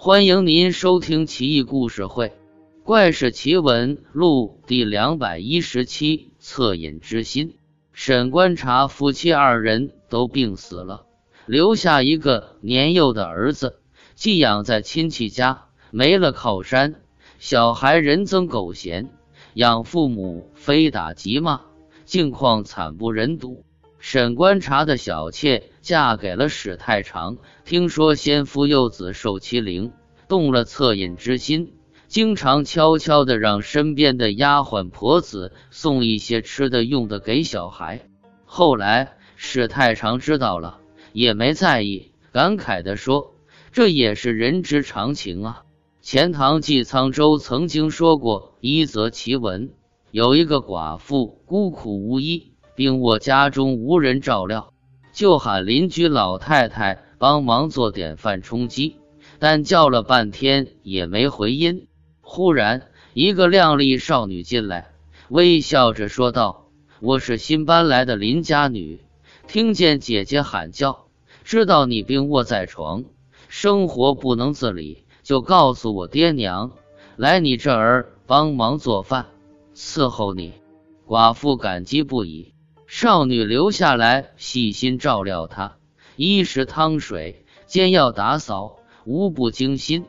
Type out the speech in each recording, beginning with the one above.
欢迎您收听《奇异故事会·怪事奇闻录》第两百一十七。恻隐之心。沈观察夫妻二人都病死了，留下一个年幼的儿子，寄养在亲戚家，没了靠山。小孩人憎狗嫌，养父母非打即骂，境况惨不忍睹。沈观察的小妾嫁给了史太长，听说先夫幼子受欺凌，动了恻隐之心，经常悄悄的让身边的丫鬟婆子送一些吃的用的给小孩。后来史太长知道了，也没在意，感慨的说：“这也是人之常情啊。”钱塘纪沧州曾经说过一则奇闻：有一个寡妇孤苦无依。病卧家中无人照料，就喊邻居老太太帮忙做点饭充饥，但叫了半天也没回音。忽然，一个靓丽少女进来，微笑着说道：“我是新搬来的邻家女，听见姐姐喊叫，知道你病卧在床，生活不能自理，就告诉我爹娘来你这儿帮忙做饭，伺候你。”寡妇感激不已。少女留下来细心照料他，衣食汤水兼要打扫，无不精心，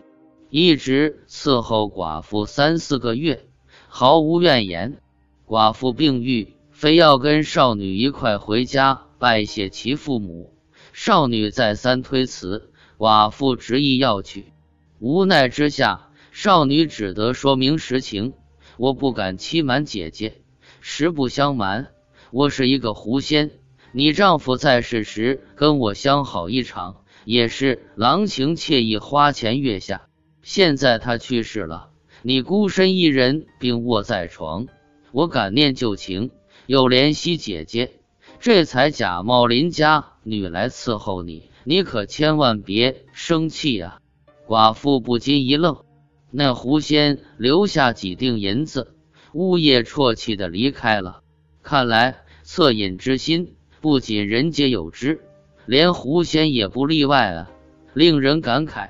一直伺候寡妇三四个月，毫无怨言。寡妇病愈，非要跟少女一块回家拜谢其父母。少女再三推辞，寡妇执意要去。无奈之下，少女只得说明实情：“我不敢欺瞒姐姐，实不相瞒。”我是一个狐仙，你丈夫在世时跟我相好一场，也是郎情妾意，花前月下。现在他去世了，你孤身一人病卧在床，我感念旧情，又怜惜姐姐，这才假冒邻家女来伺候你。你可千万别生气啊！寡妇不禁一愣，那狐仙留下几锭银子，呜咽啜泣的离开了。看来恻隐之心不仅人皆有之，连狐仙也不例外啊！令人感慨。